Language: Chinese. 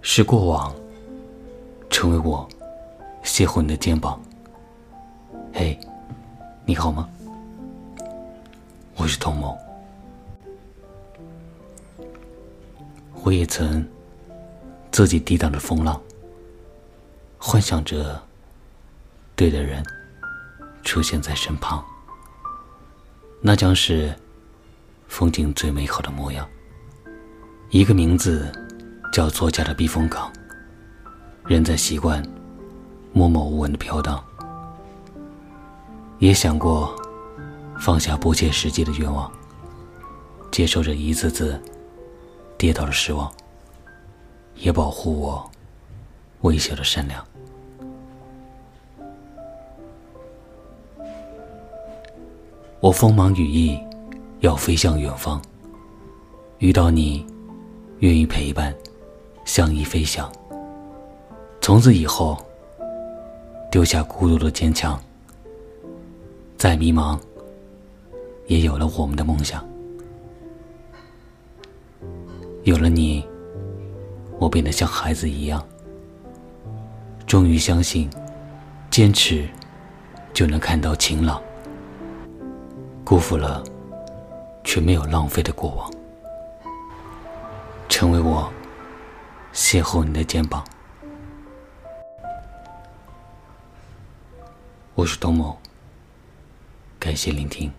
是过往，成为我邂逅你的肩膀。嘿，你好吗？我是童某。我也曾自己抵挡着风浪，幻想着对的人出现在身旁，那将是风景最美好的模样。一个名字。叫作家的避风港，人在习惯默默无闻的飘荡，也想过放下不切实际的愿望，接受着一次次跌倒的失望，也保护我微小的善良。我锋芒羽翼，要飞向远方，遇到你，愿意陪伴。相依飞翔。从此以后，丢下孤独的坚强，再迷茫，也有了我们的梦想。有了你，我变得像孩子一样，终于相信，坚持就能看到晴朗。辜负了，却没有浪费的过往，成为我。邂逅你的肩膀，我是东某，感谢聆听。